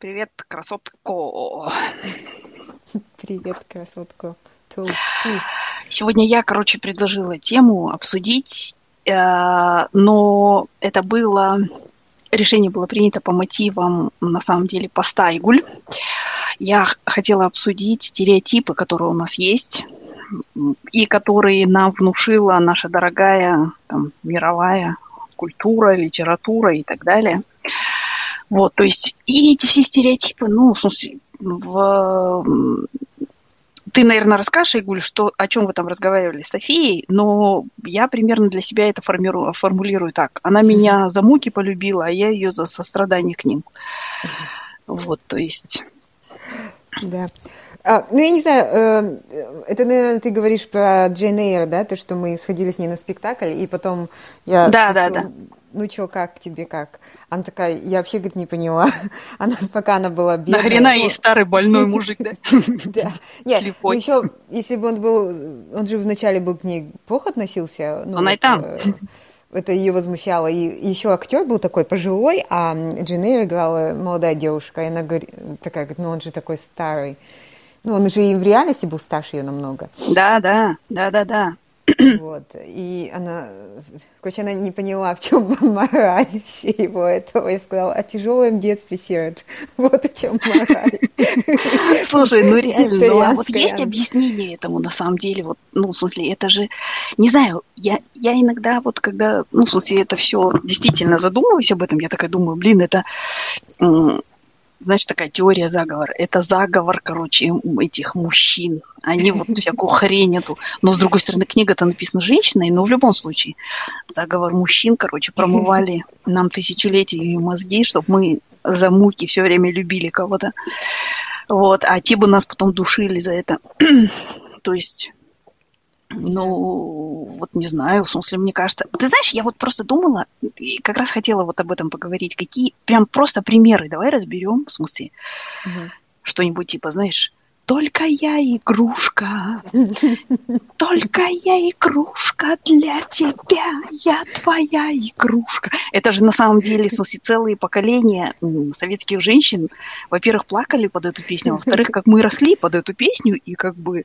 Привет, красотка. Привет, красотка. Сегодня я, короче, предложила тему обсудить, э, но это было решение было принято по мотивам, на самом деле, поста Игуль. Я хотела обсудить стереотипы, которые у нас есть, и которые нам внушила наша дорогая там, мировая культура, литература и так далее. Вот, то есть, и эти все стереотипы, ну, в смысле, в... Ты, наверное, расскажешь, Игуль, что, о чем вы там разговаривали с Софией, но я примерно для себя это формирую, формулирую так. Она меня за муки полюбила, а я ее за сострадание к ним. Вот, то есть... Да. А, ну, я не знаю, э, это, наверное, ты говоришь про Джейн Эйр, да, то, что мы сходили с ней на спектакль, и потом я да, спросила, да, да. Ну что, как тебе, как? Она такая, я вообще, говорит, не поняла. Она, пока она была бедная... Нахрена ей старый больной мужик, да? Да. Нет, еще, если бы он был, он же вначале был к ней плохо относился. Он и там это ее возмущало. И еще актер был такой пожилой, а Дженейр играла молодая девушка, и она говорит, такая, говорит, ну он же такой старый. Ну, он же и в реальности был старше ее намного. Да, да, да, да, да. Вот. И она, короче, она не поняла, в чем мораль всего этого. Я сказала, о тяжелом детстве сирот. Вот о чем мораль. Слушай, ну реально, ну, а вот есть объяснение этому на самом деле. Вот, ну, в смысле, это же, не знаю, я, я иногда вот когда, ну, в смысле, это все действительно задумываюсь об этом, я такая думаю, блин, это знаешь, такая теория заговора. Это заговор, короче, этих мужчин. Они вот всякую хрень эту. Но, с другой стороны, книга-то написана женщиной, но в любом случае. Заговор мужчин, короче, промывали нам тысячелетиями мозги, чтобы мы за муки все время любили кого-то. Вот, а те бы нас потом душили за это. То есть ну, вот не знаю, в смысле, мне кажется... Ты знаешь, я вот просто думала, и как раз хотела вот об этом поговорить. Какие прям просто примеры давай разберем, в смысле, угу. что-нибудь типа, знаешь, только я игрушка, только я игрушка для тебя, я твоя игрушка. Это же на самом деле, в смысле, целые поколения советских женщин, во-первых, плакали под эту песню, во-вторых, как мы росли под эту песню, и как бы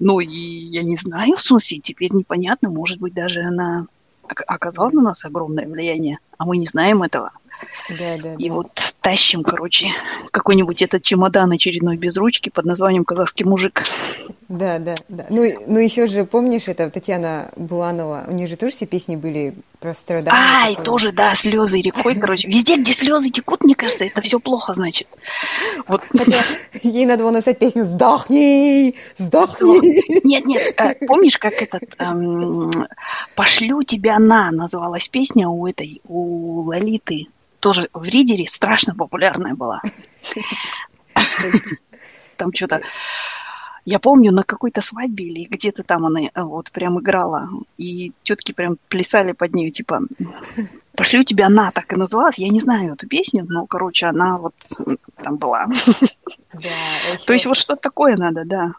ну, и я не знаю, в смысле, теперь непонятно, может быть, даже она оказала на нас огромное влияние, а мы не знаем этого. Да, да, и да. вот тащим, короче, какой-нибудь этот чемодан очередной без ручки под названием «Казахский мужик». Да, да, да. Ну, ну еще же, помнишь, это Татьяна Буланова, у нее же тоже все песни были про страдания. Ай, такое. тоже, да, слезы рекой, короче. Везде, где слезы текут, мне кажется, это все плохо, значит. Вот. Хотя ей надо было написать песню «Сдохни! Сдохни!» Нет, нет, э, помнишь, как этот эм, «Пошлю тебя на» называлась песня у этой, у Лолиты, тоже в Ридере страшно популярная была. Там что-то я помню, на какой-то свадьбе или где-то там она э, вот прям играла, и тетки прям плясали под нее, типа, пошлю тебя на, так и называлась. Я не знаю эту песню, но, короче, она вот там была. Да, То есть вот что-то такое надо, да.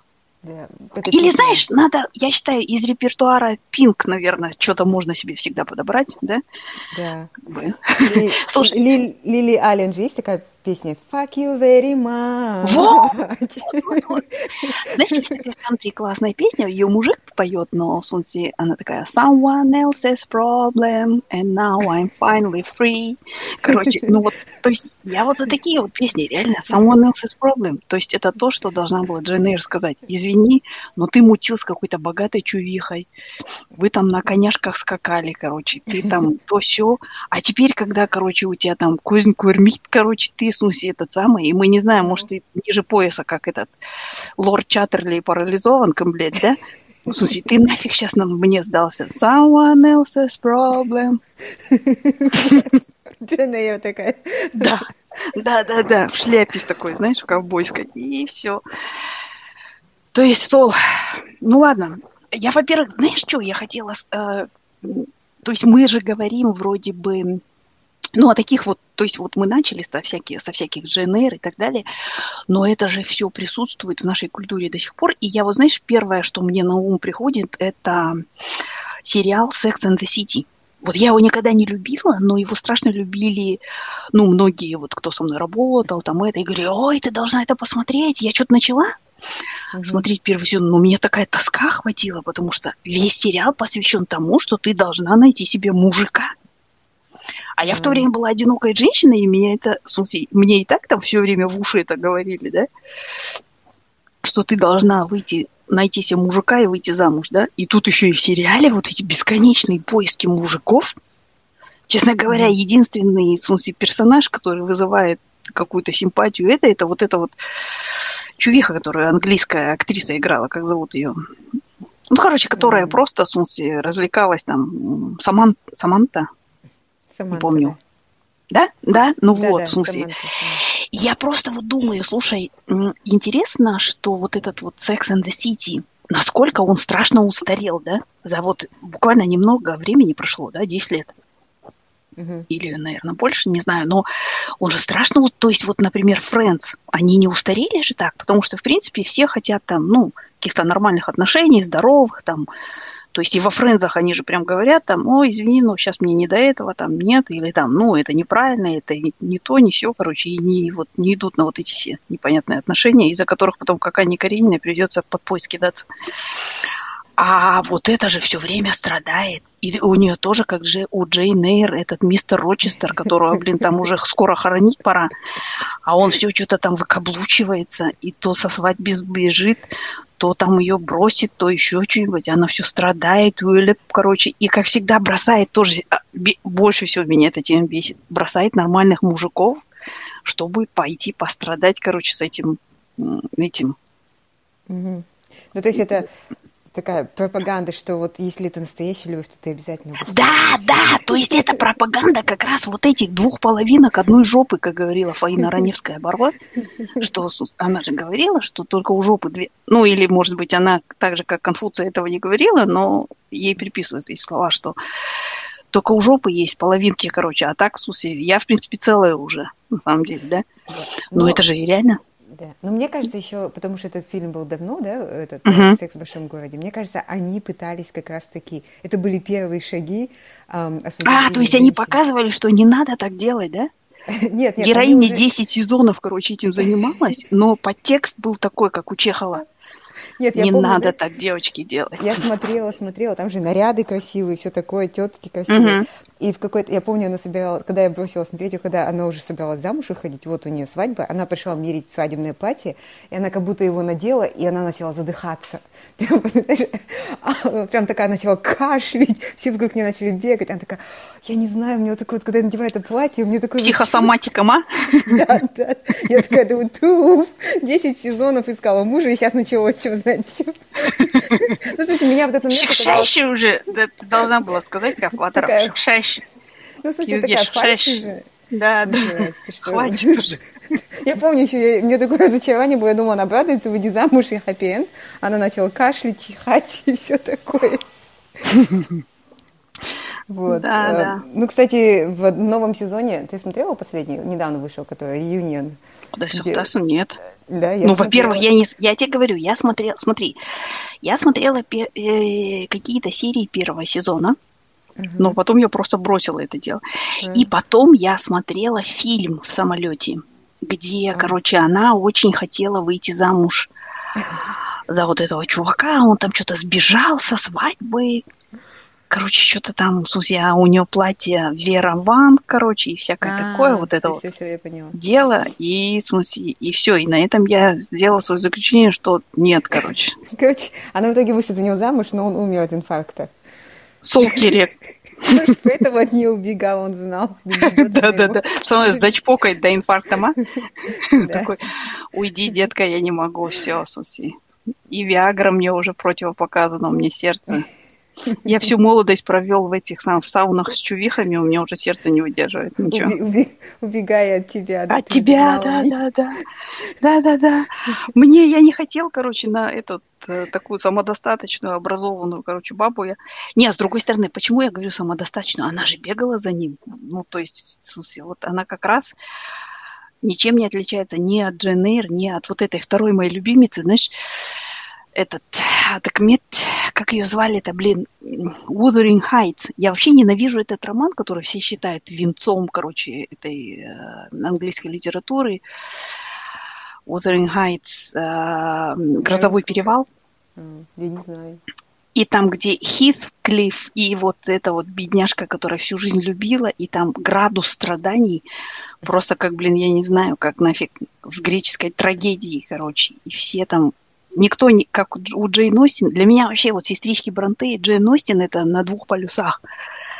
Да. Или, песня... знаешь, надо, я считаю, из репертуара Пинк, наверное, что-то можно себе всегда подобрать, да? Да. Как бы. Слушай, Лили Аллен же есть такая песня «Fuck you very much». Вот! вот, вот. Знаешь, есть такая кантри классная песня, ее мужик поет, но смысле она такая «Someone else's problem, and now I'm finally free». Короче, ну вот, то есть я вот за такие вот песни, реально, «Someone else's problem». То есть это то, что должна была Джейн Эйр сказать. Извини, но ты мутил с какой-то богатой чувихой, вы там на коняшках скакали, короче, ты там то все, а теперь, когда, короче, у тебя там кузнь курмит, короче, ты Иисусе этот самый, и мы не знаем, может, и ниже пояса, как этот лорд Чаттерли парализован, блядь, да? В смысле, ты нафиг сейчас нам мне сдался. Someone else's problem. Дженна я такая. Да, да, да, да, в шляпе такой, знаешь, в ковбойской, и все. То есть стол. Ну ладно. Я, во-первых, знаешь, что я хотела... Э, то есть мы же говорим вроде бы ну, а таких вот, то есть вот мы начали со всяких, со всяких ЖНР и так далее, но это же все присутствует в нашей культуре до сих пор. И я вот, знаешь, первое, что мне на ум приходит, это сериал Sex and the City. Вот я его никогда не любила, но его страшно любили, ну, многие, вот кто со мной работал, там это, и говорили, ой, ты должна это посмотреть. Я что-то начала mm-hmm. смотреть первый сезон, но мне такая тоска хватила, потому что весь сериал посвящен тому, что ты должна найти себе мужика. А я в то время была одинокой женщиной, и меня это, в смысле, мне и так там все время в уши это говорили, да, что ты должна выйти найти себе мужика и выйти замуж, да? И тут еще и в сериале вот эти бесконечные поиски мужиков. Честно говоря, единственный, в смысле, персонаж, который вызывает какую-то симпатию, это, это вот эта вот чувиха, которую английская актриса играла, как зовут ее? Ну, короче, которая mm-hmm. просто, в смысле, развлекалась там, Саман, Саманта, Саманта, не помню. Да, да, ну да, вот, да, в смысле. Саманта, Саманта. Я просто вот думаю, слушай, интересно, что вот этот вот Sex and the City, насколько он страшно устарел, да? За вот буквально немного времени прошло, да, 10 лет. Угу. Или, наверное, больше, не знаю. Но он же страшно, то есть вот, например, Friends, они не устарели же так, потому что, в принципе, все хотят там, ну, каких-то нормальных отношений, здоровых, там, то есть и во френзах они же прям говорят там, ой, извини, ну сейчас мне не до этого, там нет, или там, ну это неправильно, это не то, не все, короче, и не, вот, не идут на вот эти все непонятные отношения, из-за которых потом как Анне Карениной придется под поиск кидаться. А вот это же все время страдает. И у нее тоже, как же у Джейн Эйр, этот мистер Рочестер, которого, блин, там уже скоро хоронить пора, а он все что-то там выкаблучивается, и то со свадьбы сбежит, то там ее бросит, то еще что-нибудь, она все страдает, Уиллип, короче, и как всегда бросает тоже, а, больше всего меня эта тема бесит, бросает нормальных мужиков, чтобы пойти пострадать, короче, с этим, этим. Угу. Ну, то есть это такая пропаганда, что вот если это настоящая любовь, то ты обязательно будешь... Да, да, то есть это пропаганда как раз вот этих двух половинок одной жопы, как говорила Фаина Раневская Барва, что она же говорила, что только у жопы две... Ну, или, может быть, она так же, как Конфуция, этого не говорила, но ей приписывают эти слова, что только у жопы есть половинки, короче, а так, в я, в принципе, целая уже, на самом деле, да? Но, но это же реально. Да. Но мне кажется еще, потому что этот фильм был давно, да, этот uh-huh. «Секс в большом городе», мне кажется, они пытались как раз-таки, это были первые шаги. Эм, а, то есть они показывали, что не надо так делать, да? Нет, нет. Героиня уже... 10 сезонов, короче, этим занималась, но подтекст был такой, как у Чехова. Нет, я не помню, надо знаешь, так девочки делать. Я смотрела, смотрела, там же наряды красивые, все такое, тетки красивые. Угу. И в какой-то, я помню, она собиралась, когда я бросила смотреть, когда она уже собиралась замуж выходить, вот у нее свадьба, она пришла мерить свадебное платье, и она как будто его надела, и она начала задыхаться. Прям, знаешь, а, прям такая начала кашлять, все вокруг нее начали бегать. Она такая, я не знаю, у меня вот такое вот, когда я надеваю это платье, у меня такое... Психосоматика, ма? Да, да. Я такая думаю, туф, 10 сезонов искала мужа, и сейчас началось, что знать, что. Ну, слушайте, меня в этот момент... Шикшайший уже, ты должна была сказать, как Ватаров, шикшайший. Ну, смысле, такая фальшь же. Да, да. Хватит уже. Я помню еще, у меня такое разочарование было, я думала, она обрадуется, выйди замуж и хэппи Она начала кашлять, чихать и все такое. Вот. Да, э, да. Ну, кстати, в новом сезоне, ты смотрела последний, недавно вышел, который Reunion? Да, где... нет. Да, я ну, во-первых, я не, я тебе говорю, я смотрела, смотри, я смотрела пер, э, какие-то серии первого сезона, угу. но потом я просто бросила это дело. Угу. И потом я смотрела фильм в самолете, где, угу. короче, она очень хотела выйти замуж за вот этого чувака, он там что-то сбежал со свадьбы, короче, что-то там, в смысле, а у нее платье Вера Ван, короче, и всякое а, такое, вот все, это все, вот все, я дело, и, в смысле, и все, и на этом я сделала свое заключение, что нет, короче. Короче, она в итоге вышла за него замуж, но он умер от инфаркта. Солкерек. Поэтому от нее убегал, он знал. Да-да-да, что он зачпокает до инфаркта, ма? Такой, уйди, детка, я не могу, все, смысле. И Виагра мне уже противопоказано, мне сердце я всю молодость провел в этих в саунах с чувихами, у меня уже сердце не выдерживает ничего. Уби, уби, убегая от тебя. От тебя, да, да, да. Да, да, да. Мне я не хотел, короче, на эту э, такую самодостаточную, образованную, короче, бабу я. Не, с другой стороны, почему я говорю самодостаточную? Она же бегала за ним. Ну, то есть, в смысле, вот она как раз ничем не отличается ни от Дженейр, ни от вот этой второй моей любимицы, знаешь, этот так мед, как ее звали-то, блин, Wuthering Heights. Я вообще ненавижу этот роман, который все считают венцом, короче, этой э, английской литературы. Wuthering Heights, э, Грозовой перевал. Я не знаю. И там, где Хитклифф и вот эта вот бедняжка, которая всю жизнь любила, и там градус страданий, просто как, блин, я не знаю, как нафиг в греческой трагедии, короче. И все там никто, не, как у Джейн Остин, для меня вообще вот сестрички Бронте и Джейн Остин это на двух полюсах.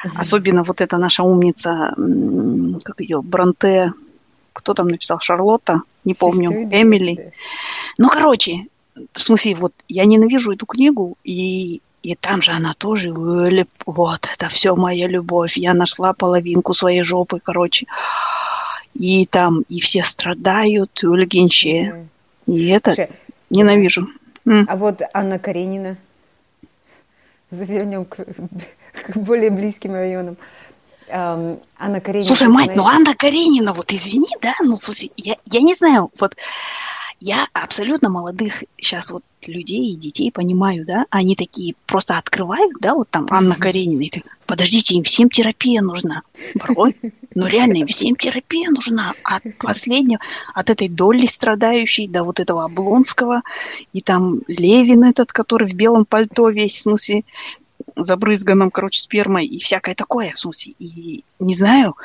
Uh-huh. Особенно вот эта наша умница, как ее, Бронте, кто там написал, Шарлотта, не помню, Сестры, Эмили. Да. Ну, короче, в смысле, вот я ненавижу эту книгу, и, и там же она тоже, вот, это все моя любовь, я нашла половинку своей жопы, короче. И там, и все страдают, ульгенче. Mm-hmm. И это Слушай, ненавижу. А вот Анна Каренина, завернем к, к более близким районам. Анна Каренина. Слушай, мать, ну Анна Каренина, вот извини, да, ну, слушай, я, я не знаю, вот я абсолютно молодых сейчас вот людей и детей понимаю, да, они такие просто открывают, да, вот там Анна Каренина, и ты, подождите, им всем терапия нужна. Порой, ну реально, им всем терапия нужна. От последнего, от этой доли страдающей до вот этого Облонского, и там Левин этот, который в белом пальто весь, в смысле, забрызганном, короче, спермой и всякое такое, в смысле, и не знаю,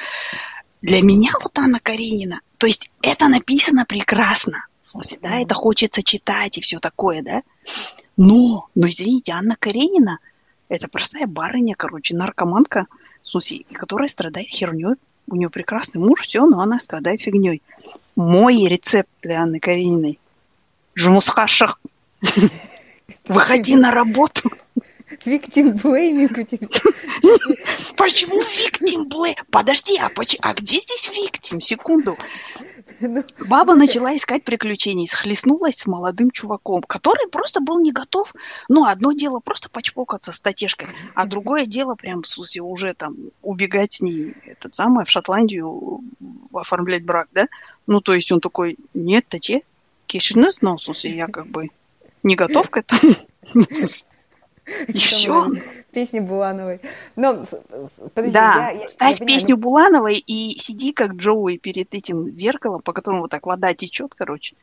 для меня вот Анна Каренина, то есть это написано прекрасно, в смысле, да, это хочется читать и все такое, да. Но, но извините, Анна Каренина – это простая барыня, короче, наркоманка, в смысле, которая страдает херней. У нее прекрасный муж, все, но она страдает фигней. Мой рецепт для Анны Карениной – жмусхашах. Выходи на работу. Виктим блейминг у тебя. Почему виктим блейминг? Подожди, а, а где здесь виктим? Секунду. Ну, Баба начала искать приключений, схлестнулась с молодым чуваком, который просто был не готов. Ну, одно дело просто почпокаться с татешкой, а другое дело прям, в смысле, уже там убегать с ней, этот самый, в Шотландию оформлять брак, да? Ну, то есть он такой, нет, тате, кишинес, но, в смысле, я как бы не готов к этому. Еще? Песни Булановой. Но, подожди, да, я, я, ставь я песню Булановой и сиди как Джоуи перед этим зеркалом, по которому вот так вода течет, короче.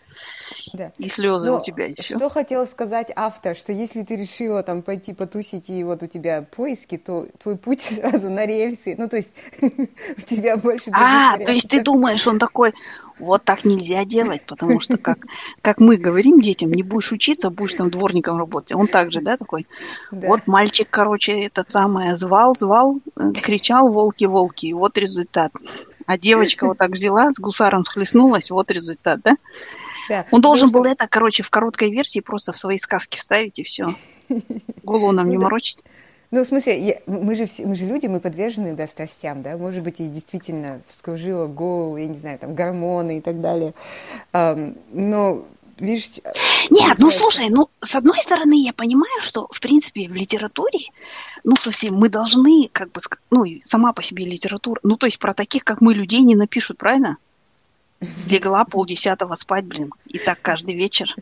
Да. И слезы Но у тебя еще. Что хотел сказать автор, что если ты решила там пойти потусить, и вот у тебя поиски, то твой путь сразу на рельсы. Ну, то есть у тебя больше... А, то есть ты думаешь, он такой, вот так нельзя делать, потому что, как, как мы говорим детям, не будешь учиться, будешь там дворником работать. Он также, да, такой? Да. Вот мальчик, короче, этот самый звал, звал, э, кричал «волки, волки», и вот результат. А девочка вот так взяла, с гусаром схлестнулась, вот результат, да? Да. Он должен был это, короче, в короткой версии просто в свои сказки вставить, и все. Голову нам не морочить. Ну, в смысле, я, мы, же все, мы же люди, мы подвержены да, страстям, да, может быть, и действительно вскружило голову, я не знаю, там, гормоны и так далее. Um, но видишь... Нет, ну слушай, ну с одной стороны я понимаю, что в принципе в литературе, ну совсем мы должны как бы, ну сама по себе литература, ну то есть про таких как мы людей не напишут, правильно? Легла полдесятого спать, блин, и так каждый вечер.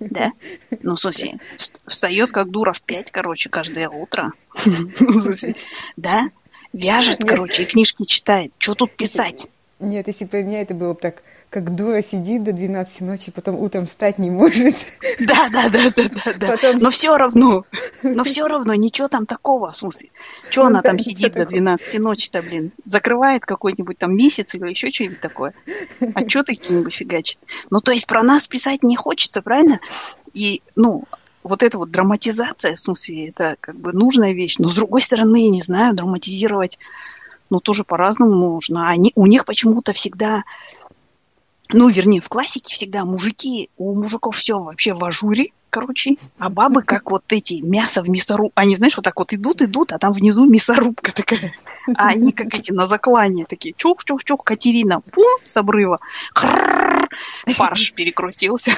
Да? Ну, смысле, встает как дура в пять, короче, каждое утро. Да? Вяжет, короче, и книжки читает. Что тут писать? Нет, если бы у меня это было бы так, как дура сидит до 12 ночи, потом утром встать не может. Да, да, да, да, да, да. Потом... Но все равно, но все равно ничего там такого, в смысле. Что ну, она там сидит до 12 ночи-то, блин? Закрывает какой-нибудь там месяц или еще что-нибудь такое. А что ты какие-нибудь фигачит? Ну, то есть про нас писать не хочется, правильно? И, ну, вот эта вот драматизация, в смысле, это как бы нужная вещь. Но с другой стороны, не знаю, драматизировать, ну, тоже по-разному нужно. Они, у них почему-то всегда ну, вернее, в классике всегда мужики, у мужиков все вообще в ажуре, короче, а бабы как вот эти, мясо в мясоруб. Они, знаешь, вот так вот идут, идут, а там внизу мясорубка такая. А они как эти на заклане такие, чух-чух-чух, Катерина, пум, с обрыва, фарш перекрутился.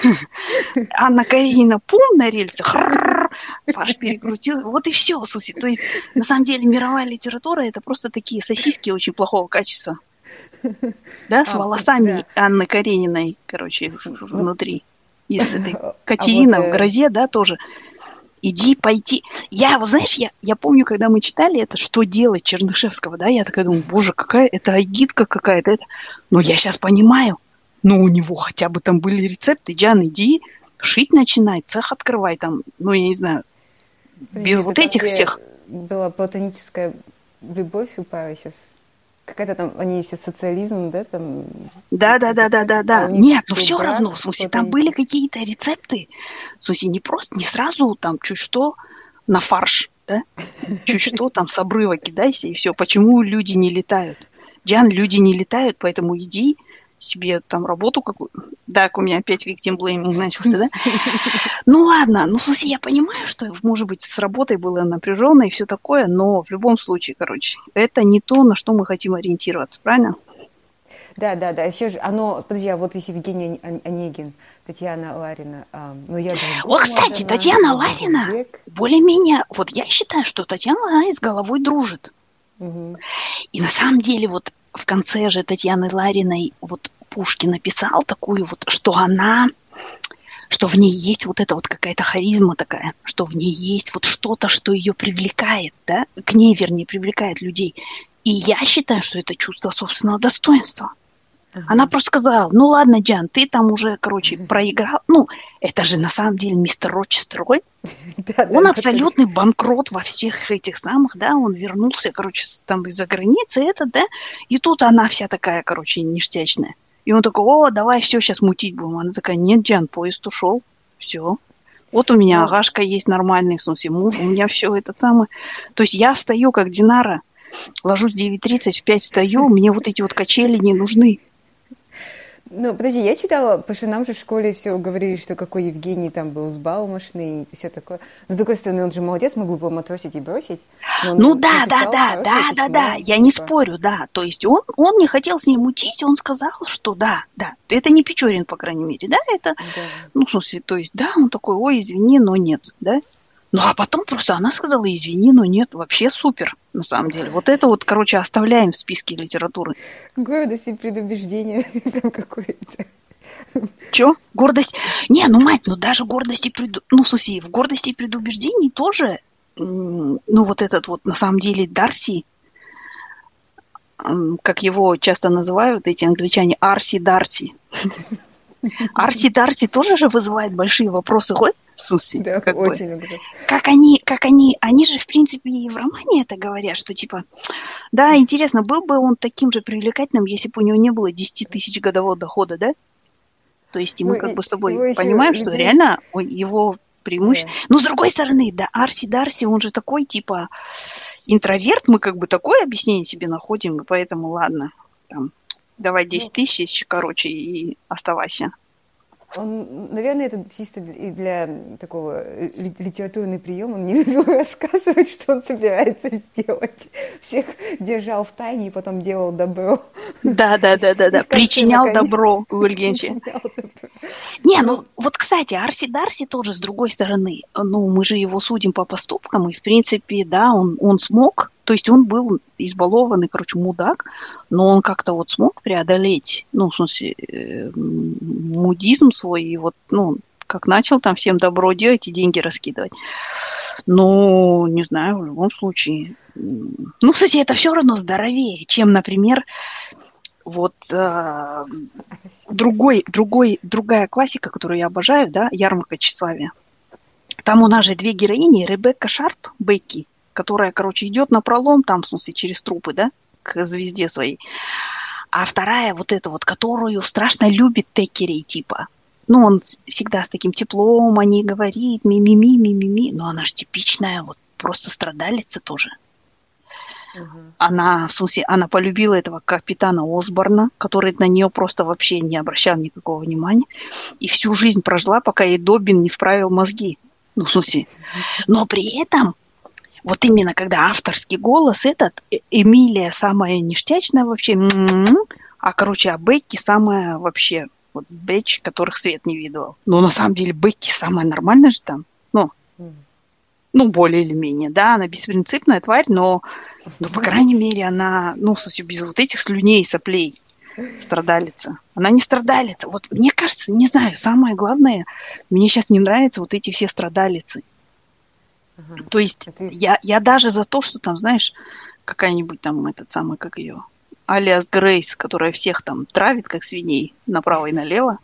Анна Каренина, пум, на хрррр, фарш перекрутился. Вот и все, слушай. То есть, на самом деле, мировая литература это просто такие сосиски очень плохого качества. Да, с а, волосами да. Анны Карениной, короче, ну, внутри. Из этой Катерина а вот, в э, грозе, да, тоже. Иди, пойти. Я, вот знаешь, я, я помню, когда мы читали это «Что делать» Чернышевского, да, я такая думаю, боже, какая это агитка какая-то. Это... Но я сейчас понимаю, ну, у него хотя бы там были рецепты. Джан, иди, шить начинай, цех открывай там, ну, я не знаю, без вот этих всех. Была платоническая любовь у пары сейчас какая-то там, они все социализм, да, там... Да, да, да, да, да, да. Нет, но все равно, в смысле, там были какие-то рецепты, в смысле, не просто, не сразу там чуть что на фарш, да, чуть что там с обрыва кидайся и все. Почему люди не летают? Диан, люди не летают, поэтому иди, себе там работу какую. Так, у меня опять victim blaming начался, да? Ну ладно, ну, в смысле, я понимаю, что, может быть, с работой было напряженно и все такое, но в любом случае, короче, это не то, на что мы хотим ориентироваться, правильно? Да, да, да. Еще же, оно, подожди, а вот если Евгений Онегин, Татьяна Ларина, а, ну я О, кстати, Татьяна Ларина, более-менее, вот я считаю, что Татьяна Ларина с головой дружит. Угу. И на самом деле вот в конце же Татьяны Лариной вот Пушкин написал такую вот, что она что в ней есть вот эта вот какая-то харизма такая, что в ней есть вот что-то, что ее привлекает, да, к ней, вернее, привлекает людей. И я считаю, что это чувство собственного достоинства. Ага. Она просто сказала, ну ладно, Джан, ты там уже, короче, проиграл. Ну, это же на самом деле мистер Рочестрой. Он абсолютный банкрот во всех этих самых, да, он вернулся, короче, там из-за границы, это, да, и тут она вся такая, короче, ништячная. И он такой, о, давай все, сейчас мутить будем. Она такая, нет, Джан, поезд ушел, все. Вот у меня ну. агашка есть нормальный, в смысле, муж, у меня все это самое. То есть я встаю, как Динара, ложусь 9.30, в 5 встаю, мне вот эти вот качели не нужны. Ну, подожди, я читала, потому что нам же в школе все говорили, что какой Евгений там был сбалмошный и все такое. Но, с другой стороны, он же молодец, мог бы его матросить и бросить. Ну да, да, да, да, да, да, я не типа. спорю, да. То есть он, он не хотел с ней мутить, он сказал, что да, да. Это не Печорин, по крайней мере, да, это, да. ну, в смысле, то есть, да, он такой, ой, извини, но нет, да. Ну, а потом просто она сказала, извини, но нет, вообще супер, на самом деле. Вот это вот, короче, оставляем в списке литературы. Гордость и предубеждение там какое-то. Чё? Гордость? Не, ну, мать, ну даже гордость и преду... Ну, в смысле, в гордости и предубеждении тоже, ну, вот этот вот, на самом деле, Дарси, как его часто называют эти англичане, Арси Дарси. Арси Дарси тоже же вызывает большие вопросы. Ой, смысле, да, как очень бы, как они, как они, они же в принципе и в романе это говорят, что типа, да, интересно, был бы он таким же привлекательным, если бы у него не было 10 тысяч годового дохода, да? То есть и мы ну, как бы с тобой понимаем, что людей... реально его преимущество. Да. Но с другой стороны, да, Арси Дарси, он же такой типа интроверт, мы как бы такое объяснение себе находим, и поэтому ладно, там, давай 10 ну, тысяч, короче, и оставайся. Он, наверное, это чисто и для такого литературный прием. Он не любил рассказывать, что он собирается сделать. Всех держал в тайне и потом делал добро. Да, да, да, да, да. Причинял добро Гульгенчи. Не, ну вот, кстати, Арси Дарси тоже с другой стороны. Ну, мы же его судим по поступкам, и в принципе, да, он, он смог то есть он был избалованный, короче, мудак, но он как-то вот смог преодолеть, ну, в смысле, э, мудизм свой, и вот, ну, как начал там всем добро делать и деньги раскидывать. Ну, не знаю, в любом случае. Ну, кстати, это все равно здоровее, чем, например, вот э, другой, другой, другая классика, которую я обожаю, да, ярмарка тщеславия. Там у нас же две героини, Ребекка Шарп, Бекки, которая, короче, идет на пролом, там, в смысле, через трупы, да, к звезде своей. А вторая вот эта вот, которую страшно любит Текерей, типа. Ну, он всегда с таким теплом о ней говорит, ми-ми-ми, ми-ми-ми. Но она же типичная, вот просто страдалица тоже. Угу. Она, в смысле, она полюбила этого капитана Осборна, который на нее просто вообще не обращал никакого внимания. И всю жизнь прожила, пока ей Добин не вправил мозги. Ну, в смысле. Но при этом вот именно когда авторский голос этот, э, Эмилия самая ништячная вообще, а, короче, а Бекки самая вообще, вот Бэч, которых свет не видывал. Но на самом деле Бекки самая нормальная же там, ну, ну, более или менее, да, она беспринципная тварь, но, но по крайней мере, она, ну, без вот этих слюней, соплей страдалица. Она не страдалица. Вот мне кажется, не знаю, самое главное, мне сейчас не нравятся вот эти все страдалицы. Ага. То есть ты... я, я даже за то, что там, знаешь, какая-нибудь там этот самый, как ее, Алиас Грейс, которая всех там травит, как свиней, направо и налево.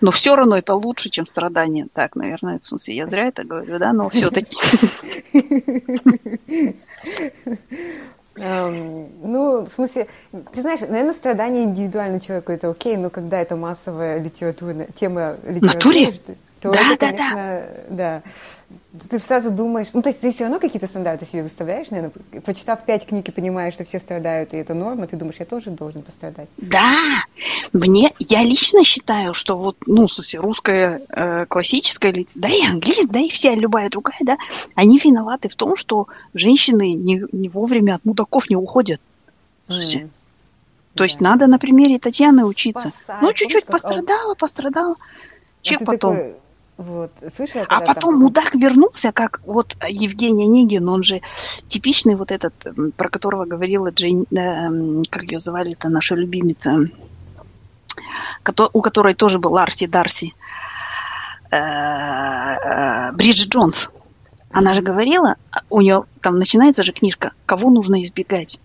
Но все равно это лучше, чем страдания. Так, наверное, в смысле, я зря это говорю, да, но все-таки. Ну, в смысле, ты знаешь, наверное, страдания индивидуально человеку это окей, но когда это массовая литературная тема литературы, то да, это, конечно, да, да ты сразу думаешь, ну, то есть ты все равно какие-то стандарты себе выставляешь, наверное, почитав пять книг и понимаешь, что все страдают, и это норма, ты думаешь, я тоже должен пострадать. Да, мне, я лично считаю, что вот, ну, смысле, русская э, классическая, да и английская, да и вся любая другая, да, они виноваты в том, что женщины не, не вовремя от мудаков не уходят. Mm. То да. есть надо на примере Татьяны учиться. Спасать. Ну, чуть-чуть пострадала, пострадала. Чек а потом. Такой вот, слышала, а потом там... мудак вернулся, как вот Евгений Онегин, он же типичный вот этот, про которого говорила Джейн, э, как ее звали, это наша любимица, у которой тоже был Арси Дарси, э, э, Бриджит Джонс. Она же говорила, у нее там начинается же книжка, кого нужно избегать.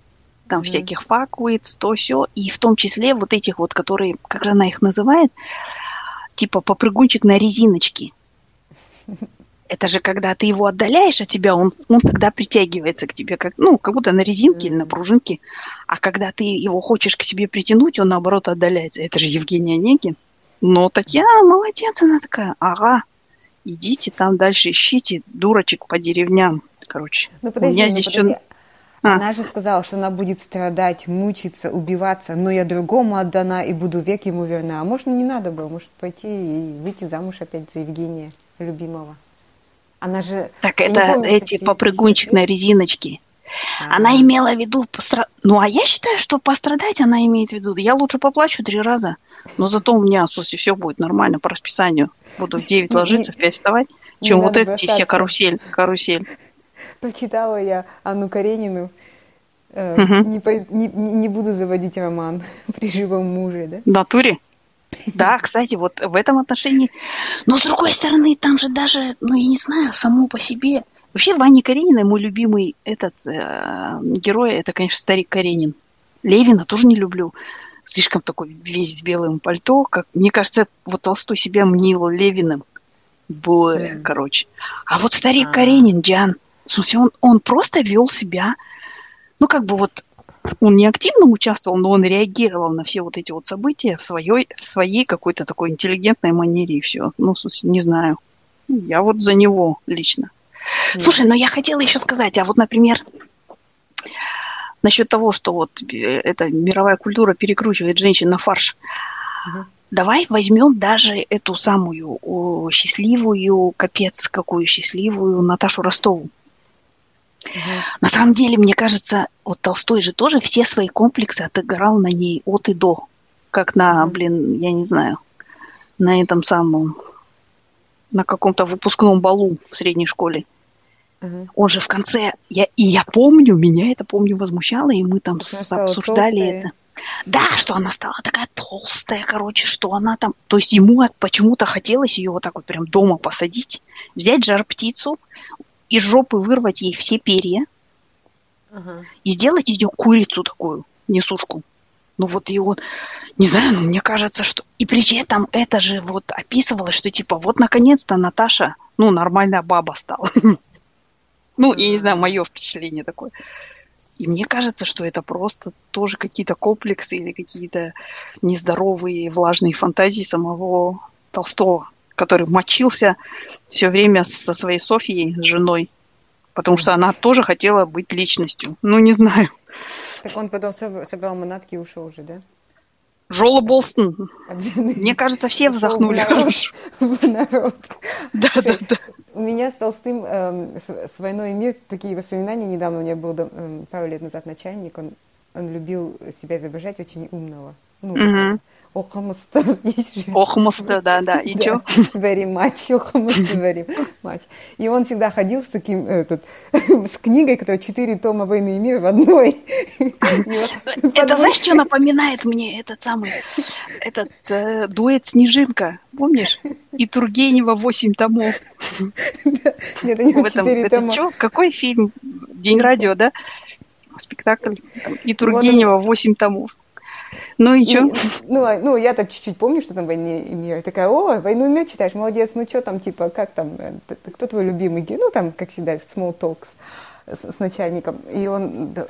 Там mm-hmm. всяких факуиц, то все, и в том числе вот этих вот, которые, как же она их называет, типа попрыгунчик на резиночке. Это же когда ты его отдаляешь от тебя, он, он тогда притягивается к тебе, как, ну, как будто на резинке или на пружинке. А когда ты его хочешь к себе притянуть, он наоборот отдаляется. Это же Евгения Онегин. Но Татьяна молодец, она такая, ага, идите там дальше ищите дурочек по деревням. Короче, ну, подожди, у меня ну, здесь подожди. что... А. Она же сказала, что она будет страдать, мучиться, убиваться, но я другому отдана и буду век ему верна. А может, не надо было, может, пойти и выйти замуж опять за Евгения, любимого. Она же... Так это помню, эти попрыгунчик на резиночке. А-а-а. Она имела в виду... Постра... Ну, а я считаю, что пострадать она имеет в виду. Я лучше поплачу три раза, но зато у меня, слушай, все будет нормально по расписанию. Буду в 9 ложиться, в 5 вставать, чем вот эти все карусель, карусель прочитала я Анну Каренину. Э, не, не буду заводить роман при живом муже, да? В натуре? Да, кстати, вот в этом отношении. Но с другой стороны, там же даже, ну я не знаю, само по себе. Вообще Ваня Каренина, мой любимый этот э, герой, это, конечно, старик Каренин. Левина тоже не люблю. Слишком такой весь в белом пальто. Как, мне кажется, вот Толстой себя мнил Левиным. Бо, mm. короче. А вот старик а. Каренин, Джан, в смысле, он, он просто вел себя, ну, как бы вот он не активно участвовал, но он реагировал на все вот эти вот события в своей, в своей какой-то такой интеллигентной манере и все. Ну, смысле, не знаю. Я вот за него лично. Mm. Слушай, но я хотела еще сказать, а вот, например, насчет того, что вот э, эта мировая культура перекручивает женщин на фарш. Mm-hmm. Давай возьмем даже эту самую о, счастливую, капец какую счастливую Наташу Ростову. На самом деле, мне кажется, вот Толстой же тоже все свои комплексы отыграл на ней от и до. Как на, блин, я не знаю, на этом самом, на каком-то выпускном балу в средней школе. Он же в конце, я, и я помню, меня это, помню, возмущало, и мы там с, обсуждали толстая. это. Да, что она стала такая толстая, короче, что она там... То есть ему почему-то хотелось ее вот так вот прям дома посадить, взять жар-птицу, из жопы вырвать ей все перья uh-huh. и сделать из нее курицу такую, несушку. Ну вот и вот, не знаю, но мне кажется, что... И при этом это же вот описывалось, что типа вот наконец-то Наташа, ну, нормальная баба стала. Ну, я не знаю, мое впечатление такое. И мне кажется, что это просто тоже какие-то комплексы или какие-то нездоровые влажные фантазии самого Толстого который мочился все время со своей Софией, с женой, потому что она тоже хотела быть личностью. Ну, не знаю. Так он потом собрал манатки и ушел уже, да? Жола Болсон. Мне кажется, все вздохнули. В народ. Да, да, да. У меня с Толстым э, с, с «Войной и мир» такие воспоминания. Недавно у меня был э, пару лет назад начальник. Он, он любил себя изображать очень умного. Ну, угу Же. Охмуста, да, да. И что? Very much. Охмуста very much. И он всегда ходил с таким, этот, с книгой, которая четыре тома «Войны и мир» в одной. Это знаешь, что напоминает мне этот самый, этот э, дуэт «Снежинка», помнишь? И Тургенева восемь томов. Нет, у него четыре тома. Какой фильм? День радио, да? Спектакль. И Тургенева восемь томов. Ну и что? Ну, а, ну, я так чуть-чуть помню, что там «Война и мир». Я такая, о, «Войну и мир» читаешь, молодец. Ну, что там, типа, как там, э, кто твой любимый герой? Ну, там, как всегда, small talks с, с начальником. И он до,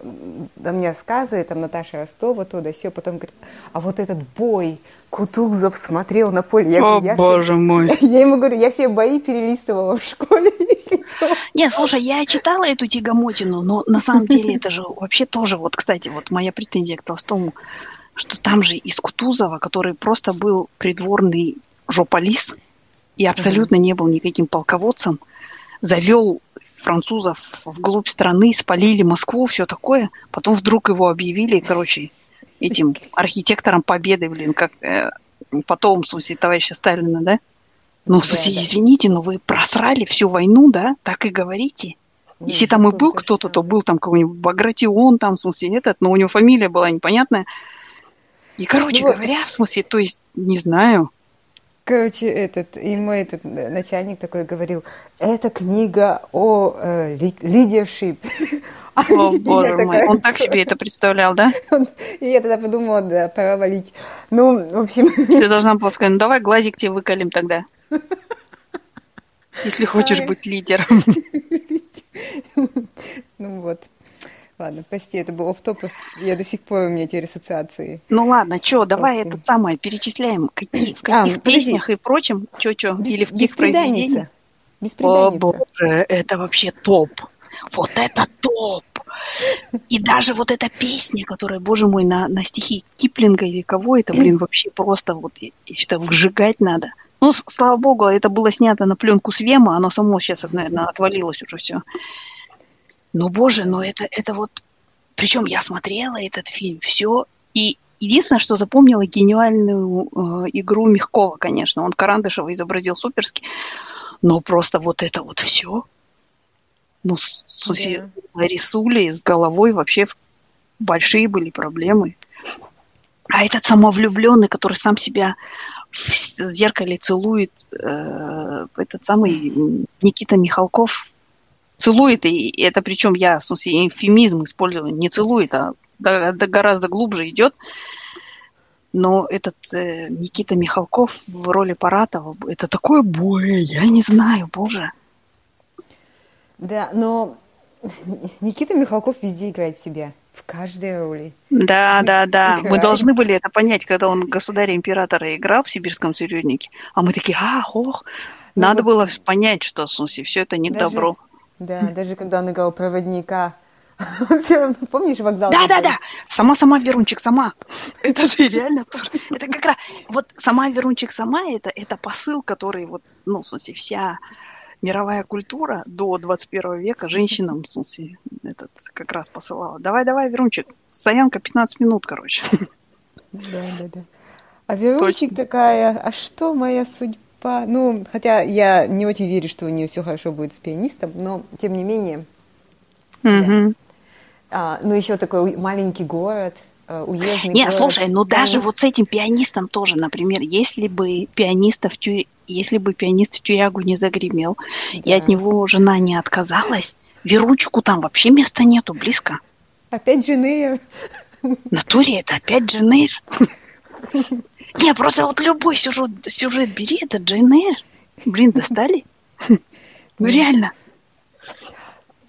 до мне рассказывает, там, Наташа Ростова, то да все, потом говорит, а вот этот бой, Кутузов смотрел на поле. Я, о, я боже все, мой. Я ему говорю, я все бои перелистывала в школе. Не, слушай, я читала эту тягомотину, но на самом деле это же вообще тоже, вот, кстати, вот моя претензия к Толстому, что там же из Кутузова, который просто был придворный жополис и абсолютно не был никаким полководцем, завел французов вглубь страны, спалили Москву, все такое. Потом вдруг его объявили, короче, этим архитектором победы, блин, как э, потом, в смысле, товарища Сталина, да? Ну, в смысле, извините, но вы просрали всю войну, да? Так и говорите. Если там и был кто-то, то был там какой-нибудь Багратион, там, в смысле, этот, но у него фамилия была непонятная. И, короче ну, говоря, в смысле, то есть, не знаю. Короче, этот, и мой этот начальник такой говорил, это книга о э, leadership. О, боже мой, такая, он так себе это представлял, да? И я тогда подумала, да, пора валить. Ну, в общем... Ты должна была сказать, ну давай глазик тебе выколем тогда. Если хочешь быть лидером. Ну вот. Ладно, прости, это был офф Я до сих пор у меня теперь ассоциации. Ну ладно, что, давай это самое перечисляем, какие, в каких а, песнях подожди. и прочем, что, что, или в каких произведениях. О боже, это вообще топ. Вот это топ! И даже вот эта песня, которая, боже мой, на, на стихи Киплинга или кого это, блин, вообще просто вот, я, я считаю, выжигать надо. Ну, слава богу, это было снято на пленку Свема, оно само сейчас, наверное, отвалилось уже все. Но, боже, но это, это вот... Причем я смотрела этот фильм, все, и единственное, что запомнила, гениальную э, игру Мягкова, конечно. Он Карандышева изобразил суперски, но просто вот это вот все. Ну, с, с да. рисули с головой вообще большие были проблемы. А этот самовлюбленный, который сам себя в зеркале целует, э, этот самый Никита Михалков, целует, и это причем я, в смысле, эвфемизм использую, не целует, а да, да гораздо глубже идет. Но этот э, Никита Михалков в роли Паратова, это такое бой, я не знаю, боже. Да, но Никита Михалков везде играет себя, в каждой роли. Да, да, да. Играет. Мы должны были это понять, когда он государя-императора играл в «Сибирском цирюльнике». А мы такие, а, ох, ну, надо вот... было понять, что, в смысле, все это не к даже, добру. Да, даже когда он играл проводника. Помнишь вокзал? Да, да, да. Сама, сама Верунчик, сама. Это же реально Это как раз вот сама Верунчик, сама это это посыл, который вот, ну, в смысле, вся мировая культура до 21 века женщинам, в смысле, этот как раз посылала. Давай, давай, Верунчик, стоянка 15 минут, короче. Да, да, да. А Верунчик Точно. такая, а что моя судьба? По... Ну, хотя я не очень верю, что у нее все хорошо будет с пианистом, но тем не менее. Mm-hmm. Да. А, ну, еще такой маленький город, э, уездный Не, город. слушай, ну даже вот с этим пианистом тоже, например, если бы пианиста в тю... если бы пианист в тюрягу не загремел, да. и от него жена не отказалась, Веручку там вообще места нету, близко. Опять Дженейр. В натуре это опять Дженейр. Не, просто вот любой сюжет, сюжет бери, это Джейн Эйр. Блин, достали? Ну реально.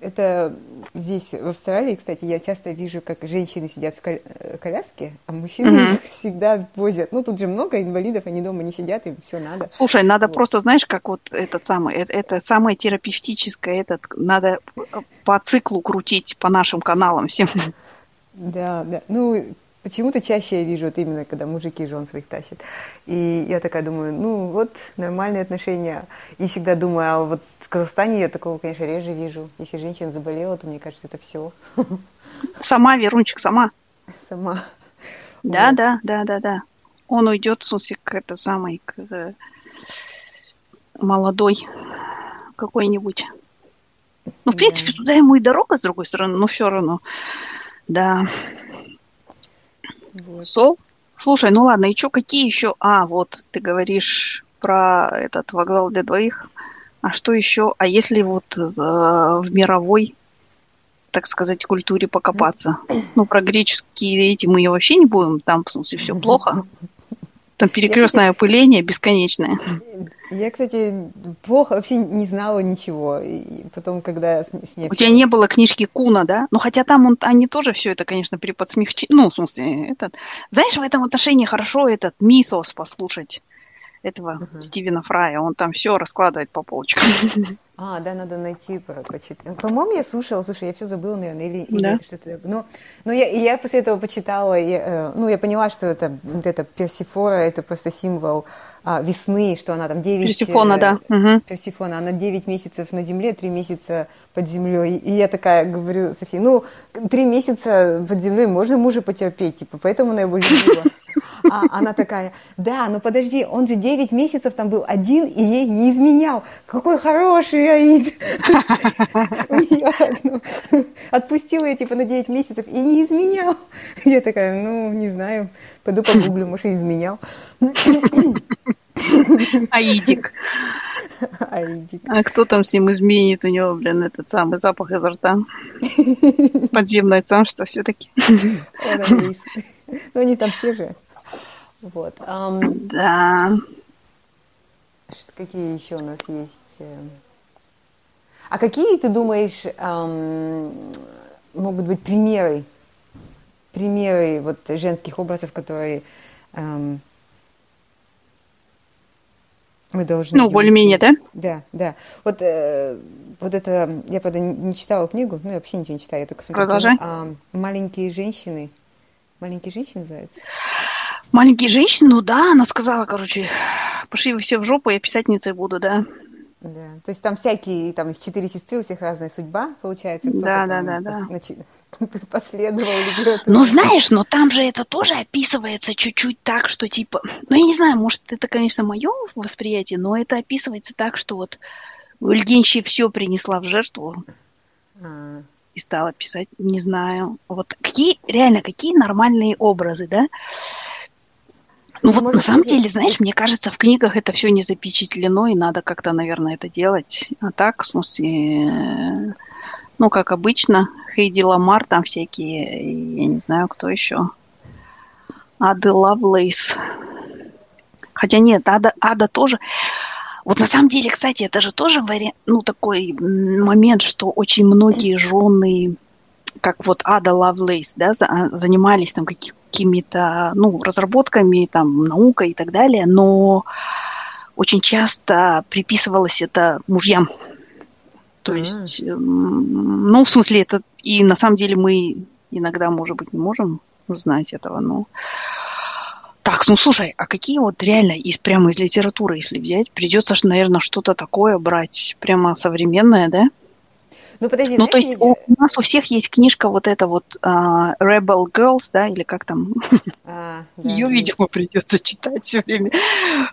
Это здесь, в Австралии, кстати, я часто вижу, как женщины сидят в э, коляске, а мужчины uh-huh. всегда возят. Ну, тут же много инвалидов, они дома не сидят, им все надо. Слушай, надо вот. просто, знаешь, как вот этот самый, это, это самое терапевтическое, этот, надо по циклу крутить по нашим каналам всем. Да, да. Ну, Почему-то чаще я вижу вот именно, когда мужики жен своих тащат. И я такая думаю, ну вот, нормальные отношения. И всегда думаю, а вот в Казахстане я такого, конечно, реже вижу. Если женщина заболела, то мне кажется, это все. Сама, Верунчик, сама. Сама. Да, вот. да, да, да, да. он уйдет, в смысле, к это самой, к э, молодой какой-нибудь. Ну, в принципе, туда ему и дорога, с другой стороны, но все равно. Да. Вот. Сол? Слушай, ну ладно, и что, какие еще? А, вот, ты говоришь про этот вокзал для двоих. А что еще? А если вот э, в мировой, так сказать, культуре покопаться? Ну, про греческие эти мы вообще не будем, там, в смысле, все плохо. Там перекрестное опыление бесконечное. Я, кстати, плохо вообще не знала ничего. И потом, когда с, с ней... У тебя не было книжки Куна, да? Ну, хотя там он, они тоже все это, конечно, приподсмягчили. Ну, в смысле, этот... Знаешь, в этом отношении хорошо этот мифос послушать этого uh-huh. Стивена Фрая. Он там все раскладывает по полочкам. А, да, надо найти, почитать. По-моему, я слушала, слушай, я все забыла, наверное, или, или да. что-то. Но, но я, я после этого почитала, я, э, ну, я поняла, что это, вот это Персифора, это просто символ весны, что она там 9... Персифона, э, да. Угу. Персифона, она 9 месяцев на земле, 3 месяца под землей. И я такая говорю, София, ну, 3 месяца под землей можно мужа потерпеть, типа, поэтому она его любила. А она такая, да, ну подожди, он же 9 месяцев там был один и ей не изменял. Какой хороший Аид. Отпустила я типа на 9 месяцев и не изменял. Я такая, ну, не знаю, пойду погуглю, может, и изменял. Аидик. Аидик. А кто там с ним изменит? У него, блин, этот самый запах изо рта. Подземное царство все-таки. Ну, они там все же. Вот. Да. Какие еще у нас есть? Э? А какие, ты думаешь, могут быть примеры, примеры вот женских образов, которые мы должны... Ну, более-менее, да? Да, да. Вот, э, вот это, я, правда, не читала книгу, ну, я вообще ничего не читаю, я только смотрю. Продолжай. А, «Маленькие женщины». «Маленькие женщины» называется? Маленькие женщины, ну да, она сказала, короче, пошли вы все в жопу, я писательницей буду, да. Да, то есть там всякие, там четыре сестры, у всех разная судьба, получается. Да, да, да, да. Последовал литературу. Ну, знаешь, но там же это тоже описывается чуть-чуть так, что типа... Ну, я не знаю, может, это, конечно, мое восприятие, но это описывается так, что вот Ульгенщи все принесла в жертву а. и стала писать, не знаю. Вот какие, реально, какие нормальные образы, да? Ну вот Может, на самом деле, знаешь, мне кажется, в книгах это все не запечатлено, и надо как-то, наверное, это делать. А так, в смысле, ну, как обычно, Хейди Ламар, там всякие, я не знаю, кто еще. Ады Лавлейс. Хотя нет, Ада, Ада тоже... Вот на самом деле, кстати, это же тоже вариант, ну, такой момент, что очень многие жены как вот Ада Лавлейс, да, занимались там какими-то, ну, разработками, там, наукой и так далее, но очень часто приписывалось это мужьям. То mm-hmm. есть, ну, в смысле, это и на самом деле мы иногда, может быть, не можем знать этого, но... Так, ну слушай, а какие вот реально из прямо из литературы, если взять, придется же, наверное, что-то такое брать прямо современное, да? Ну, подожди, ну, то есть у, у нас у всех есть книжка вот эта вот uh, Rebel Girls, да, или как там? А, да, Ее, есть. видимо, придется читать все время.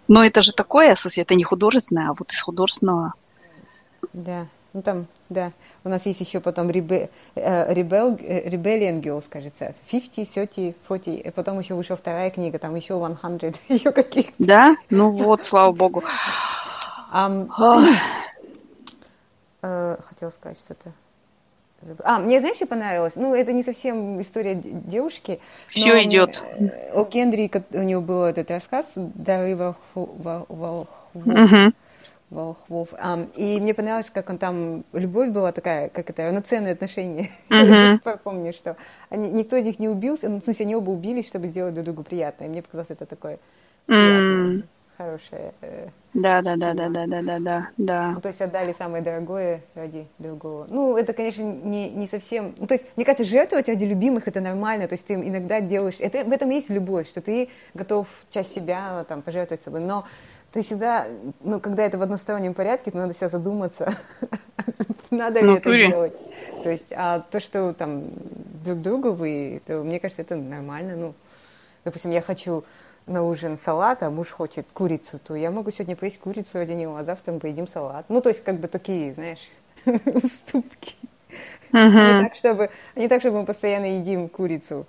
Но это же такое, это не художественное, а вот из художественного. Да, ну там, да. У нас есть еще потом Rebel, э, э, Rebellion Girls, кажется, 50, 30, 40, и потом еще вышла вторая книга, там еще 100, еще каких-то. Да? Ну вот, слава богу. Um, Э, хотела сказать что-то. А, мне, знаешь, что понравилось? Ну, это не совсем история девушки. Все идет. О Генри, у него был этот рассказ «Дары волхвов». Угу. Волхвов. А, и мне понравилось, как он там, любовь была такая, как это, равноценные отношения. Uh-huh. Я помню, что они, никто из них не убился, ну, в смысле, они оба убились, чтобы сделать друг другу приятно. И мне показалось это такое mm хорошее. Э, да, да, да, да, да, да, да, да, да. Ну, то есть отдали самое дорогое ради другого. Ну, это, конечно, не, не совсем... Ну, то есть, мне кажется, жертвовать ради любимых это нормально. То есть ты иногда делаешь... Это, в этом есть любовь, что ты готов часть себя там, пожертвовать собой. Но ты всегда, ну, когда это в одностороннем порядке, то надо себя задуматься, надо ли это делать. То есть, а то, что там друг другу вы, то, мне кажется, это нормально. Ну, допустим, я хочу на ужин салат, а муж хочет курицу, то я могу сегодня поесть курицу ради него, а завтра мы поедим салат. Ну, то есть, как бы такие, знаешь, уступки. Не, так, чтобы, не так, чтобы мы постоянно едим курицу,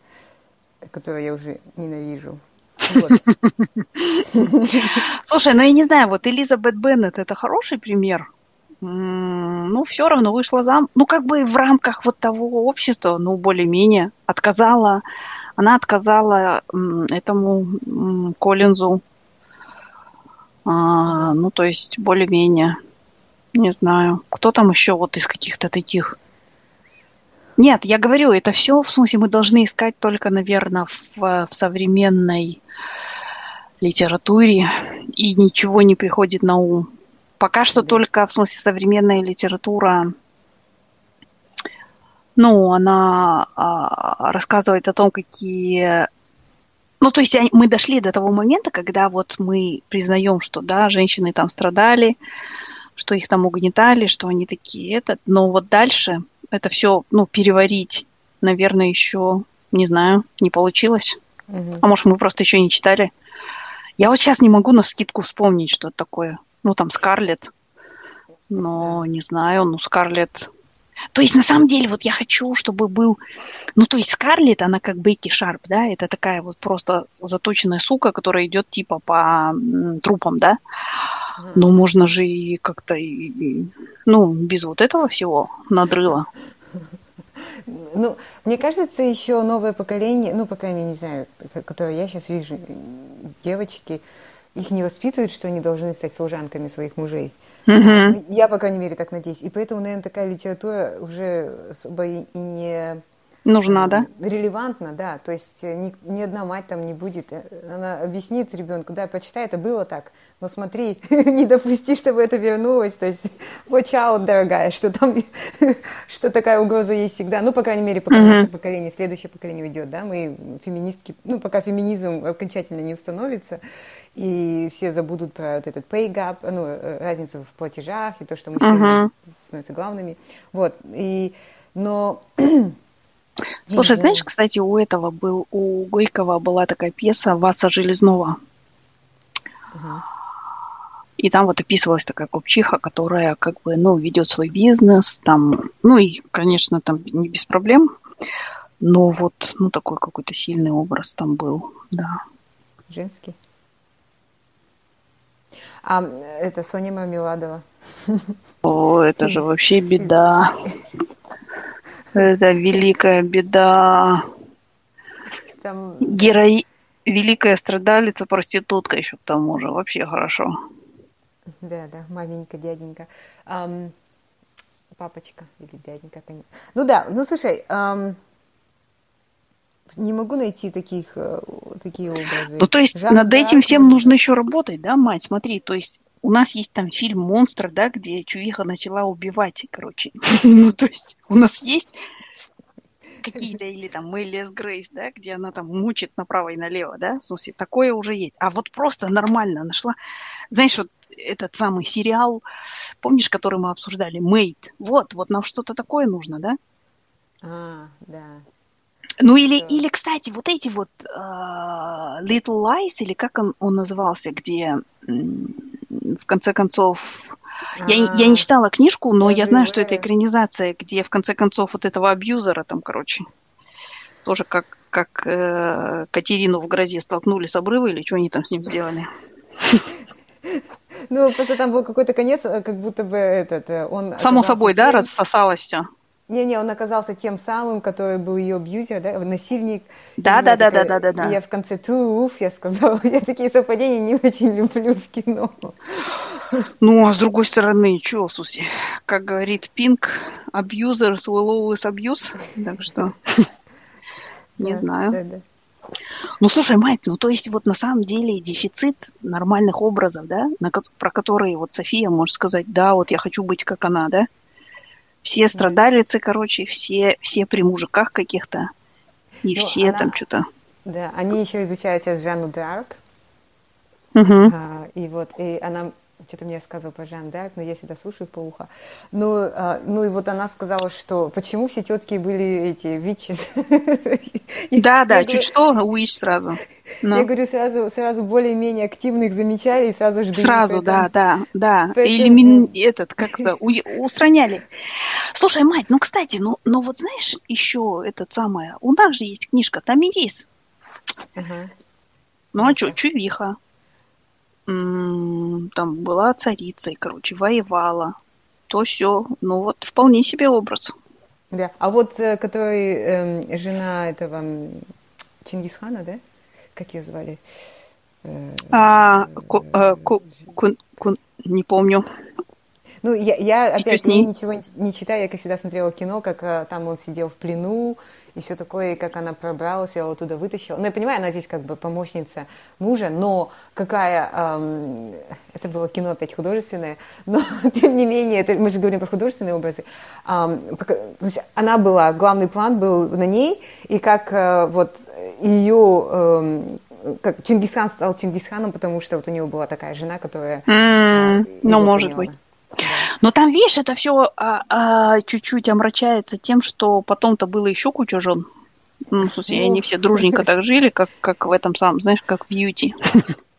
которую я уже ненавижу. Слушай, ну я не знаю, вот Элизабет Беннет это хороший пример. Ну, все равно вышла зам. Ну, как бы в рамках вот того общества, ну, более-менее отказала. Она отказала этому Коллинзу. А, ну, то есть, более-менее. Не знаю. Кто там еще вот из каких-то таких нет, я говорю, это все, в смысле, мы должны искать только, наверное, в, в современной литературе, и ничего не приходит на ум. Пока что только, в смысле, современная литература, ну, она а, рассказывает о том, какие... Ну, то есть мы дошли до того момента, когда вот мы признаем, что, да, женщины там страдали, что их там угнетали, что они такие этот, но вот дальше это все, ну, переварить, наверное, еще, не знаю, не получилось. Угу. А может, мы просто еще не читали. Я вот сейчас не могу на скидку вспомнить, что это такое. Ну, там Скарлетт. Но не знаю, ну, Скарлетт... То есть, на самом деле, вот я хочу, чтобы был... Ну, то есть, Скарлетт, она как Бекки Шарп, да? Это такая вот просто заточенная сука, которая идет типа по трупам, да? Ну, можно же и как-то, и, ну, без вот этого всего надрыва. Ну, мне кажется, еще новое поколение, ну, по крайней мере, не знаю, которое я сейчас вижу, девочки, их не воспитывают, что они должны стать служанками своих мужей. Mm-hmm. Я, по крайней мере, так надеюсь. И поэтому, наверное, такая литература уже особо и не Нужна, да? Релевантна, да. То есть э, ни, ни одна мать там не будет. Э, она объяснит ребенку, да, почитай, это было так, но смотри, не допусти, чтобы это вернулось. То есть, watch out, дорогая, что там, что такая угроза есть всегда. Ну, по крайней мере, пока mm-hmm. наше поколение, следующее поколение уйдет, да, мы феминистки, ну, пока феминизм окончательно не установится, и все забудут про вот этот pay gap, ну, э, разницу в платежах, и то, что мужчины mm-hmm. становятся главными. Вот, и, но Слушай, знаешь, кстати, у этого был, у Гойкова была такая пьеса «Васа Железнова». Угу. И там вот описывалась такая купчиха, которая как бы, ну, ведет свой бизнес, там, ну и, конечно, там не без проблем, но вот, ну, такой какой-то сильный образ там был, да. Женский? А это Соня Мармеладова. О, это же вообще беда. Это великая беда. Там... Герои... Великая страдалица, проститутка еще к тому же. Вообще хорошо. Да, да, маменька, дяденька. Um, папочка или дяденька, конечно. Ну да, ну слушай, um, не могу найти таких, э, такие образы. Ну то есть Жан над этим всем нужно еще работать, да, мать? Смотри, то есть у нас есть там фильм «Монстр», да, где чувиха начала убивать, короче. ну, то есть у нас есть какие-то, или там Мэллис Грейс, да, где она там мучит направо и налево, да, в смысле, такое уже есть. А вот просто нормально нашла, знаешь, вот этот самый сериал, помнишь, который мы обсуждали, Мейт, вот, вот нам что-то такое нужно, да? А, да. Ну или, или, кстати, вот эти вот uh, Little Lies, или как он, он назывался, где в конце концов... Я, я не а. читала книжку, но я знаю, что это экранизация, где в конце концов вот этого абьюзера там, короче, тоже как, как э, Катерину в грозе столкнули с обрыва или что они там с ним сделали. Ну, просто там был какой-то конец, э, как будто бы этот, э, он... Само собой, да, рассосалось все. Не-не, он оказался тем самым, который был ее абьюзер, да, насильник. Да, да, да, да, да, да, да. Я в конце туф, я сказала, я такие совпадения не очень люблю в кино. Ну, а с другой стороны, что, Суси, как говорит Пинк, abusers will always abuse, так что не знаю. Ну, слушай, Майк, ну, то есть вот на самом деле дефицит нормальных образов, да, про которые вот София может сказать, да, вот я хочу быть как она, да, все страдалицы, короче, все, все при мужиках каких-то. И ну, все она, там что-то. Да, они еще изучают сейчас Жанну Д'Арк. Угу. А, и вот, и она что-то мне сказал про Жан Дарк, но я всегда слушаю по ухо. Ну, а, ну и вот она сказала, что почему все тетки были эти витчес. Да, да, чуть что, уич сразу. Я говорю, сразу, сразу более-менее активных замечали и сразу жгли. Сразу, да, да, да. Или этот, как-то устраняли. Слушай, мать, ну, кстати, ну, ну вот знаешь, еще этот самое, у нас же есть книжка Тамирис. Ну, а что, чувиха там была царицей, короче, воевала, то все. Ну вот вполне себе образ. Да. А вот э, который э, жена этого Чингисхана, да? Как ее звали? Э, а, ку, э, ку, ку, ку, не помню. Ну, я, я опять я ничего не читаю, я, как всегда, смотрела кино, как а, там он сидел в плену, и все такое, и как она пробралась, я его оттуда вытащила. Ну, я понимаю, она здесь как бы помощница мужа, но какая... Эм, это было кино опять художественное, но, тем не менее, это, мы же говорим про художественные образы. Эм, то есть она была, главный план был на ней, и как э, вот ее... Эм, как Чингисхан стал Чингисханом, потому что вот у него была такая жена, которая... Mm, ну, может поняла. быть. Но там, видишь, это все а, а, чуть-чуть омрачается тем, что потом-то было еще куча жен. Ну, в смысле, ну... они все дружненько так жили, как, как в этом самом, знаешь, как в Юти.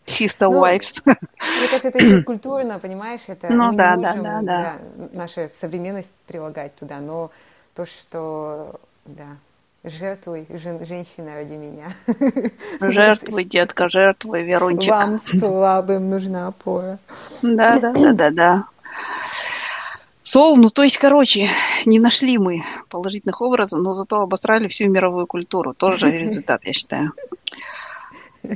Sister ну, Wives. Мне кажется, это еще культурно, понимаешь, это ну, мы да, не можем, да, да, да. да, наша современность прилагать туда, но то, что, да, жертвуй, жен, женщина ради меня. Жертвуй, детка, жертвуй, Верунчик. Вам слабым нужна опора. Да, да, да, да, да. Сол, ну то есть, короче, не нашли мы положительных образов, но зато обосрали всю мировую культуру. Тоже результат, я считаю.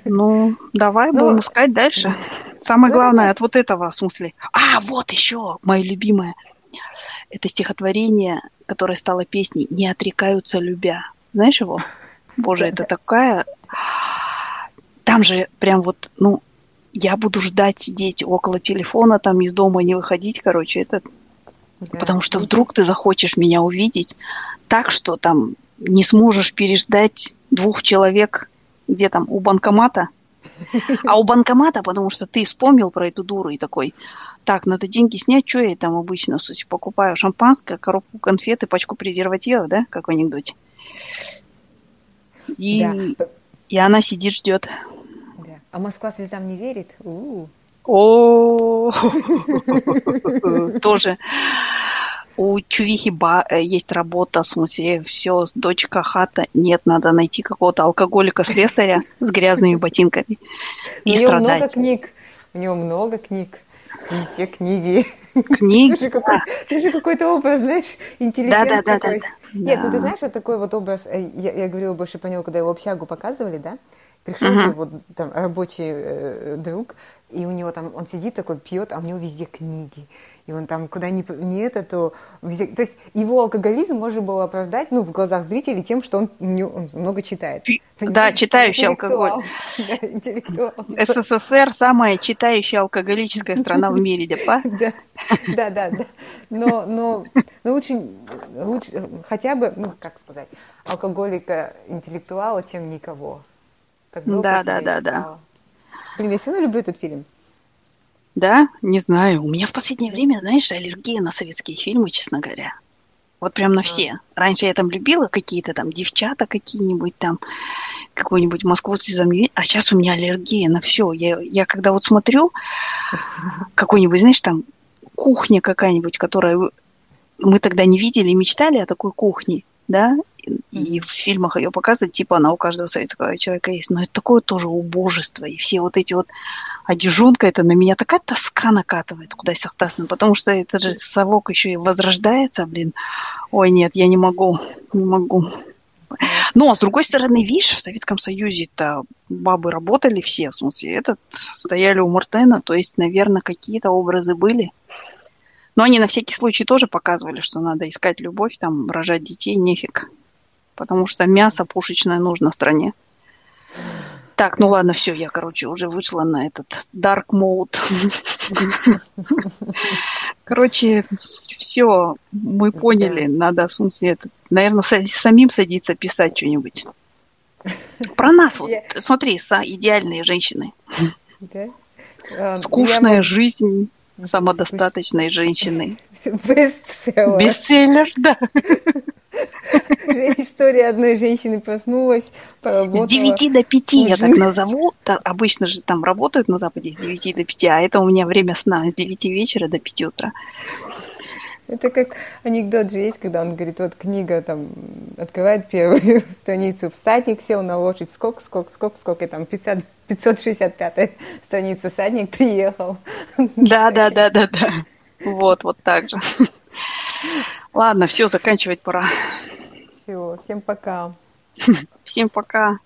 Ну, давай ну, будем искать дальше. Самое ну, главное от вот этого, в смысле. А, вот еще, мое любимое. Это стихотворение, которое стало песней «Не отрекаются любя». Знаешь его? Боже, это такая... Там же прям вот, ну, я буду ждать сидеть около телефона, там из дома не выходить, короче, это да. Потому что вдруг ты захочешь меня увидеть так, что там не сможешь переждать двух человек где там у банкомата. А у банкомата, потому что ты вспомнил про эту дуру и такой, так, надо деньги снять, что я там обычно суть, покупаю шампанское, коробку конфет и пачку презервативов, да, как в анекдоте. И, да. и она сидит, ждет. Да. А Москва слезам не верит? У-у. О, тоже у Чувихи ба есть работа, в смысле, все, дочка, хата, нет, надо найти какого-то алкоголика-слесаря с грязными ботинками и. У него много книг, у него много книг, везде книги. Книги? Ты же, какой-то образ, знаешь, интеллигент да, да. Да, да. Нет, ну ты знаешь, вот такой вот образ, я, говорила больше по нему, когда его общагу показывали, да, пришел uh-huh. его там рабочий друг, и у него там, он сидит такой, пьет, а у него везде книги. И он там куда ни, не это, то везде... То есть его алкоголизм можно было оправдать, ну, в глазах зрителей тем, что он, он много читает. Да, читающий алкоголь. Да, интеллектуал. СССР самая читающая алкоголическая страна в мире, да, Да, да, да. Но, но, но лучше, лучше, хотя бы, ну, как сказать, алкоголика-интеллектуала, чем никого. Да, да, да, да. Блин, я все равно люблю этот фильм. Да? Не знаю. У меня в последнее время, знаешь, аллергия на советские фильмы, честно говоря. Вот прям на все. Раньше я там любила какие-то там девчата какие-нибудь там, какой-нибудь Москву слезам а сейчас у меня аллергия на все. Я, я когда вот смотрю какой-нибудь, знаешь, там кухня какая-нибудь, которая мы тогда не видели, мечтали о такой кухне, да, и в фильмах ее показывают, типа она у каждого советского человека есть. Но это такое тоже убожество. И все вот эти вот одежонка, это на меня такая тоска накатывает, куда сахтасно, потому что это же совок еще и возрождается, блин. Ой, нет, я не могу, не могу. Но, с другой стороны, видишь, в Советском Союзе-то бабы работали все, в смысле, этот, стояли у Мартена, то есть, наверное, какие-то образы были. Но они на всякий случай тоже показывали, что надо искать любовь, там, рожать детей, нефиг потому что мясо пушечное нужно стране. Так, ну ладно, все, я, короче, уже вышла на этот dark mode. Короче, все, мы поняли, надо, наверное, самим садиться писать что-нибудь. Про нас, вот, смотри, идеальные женщины. Скучная жизнь, самодостаточной женщиной. Бестселлер. Бестселлер, да. История одной женщины проснулась, поработала. С 9 до 5 я так назову. Обычно же там работают на Западе с 9 до 5, а это у меня время сна с 9 вечера до 5 утра. Это как анекдот же есть, когда он говорит, вот книга там открывает первую страницу, всадник сел на лошадь, скок, скок, скок, скок, и там 500, 565 страница, всадник приехал. Да, да, да, да, да. Вот, вот так же. Ладно, все, заканчивать пора. Все, всем пока. Всем пока.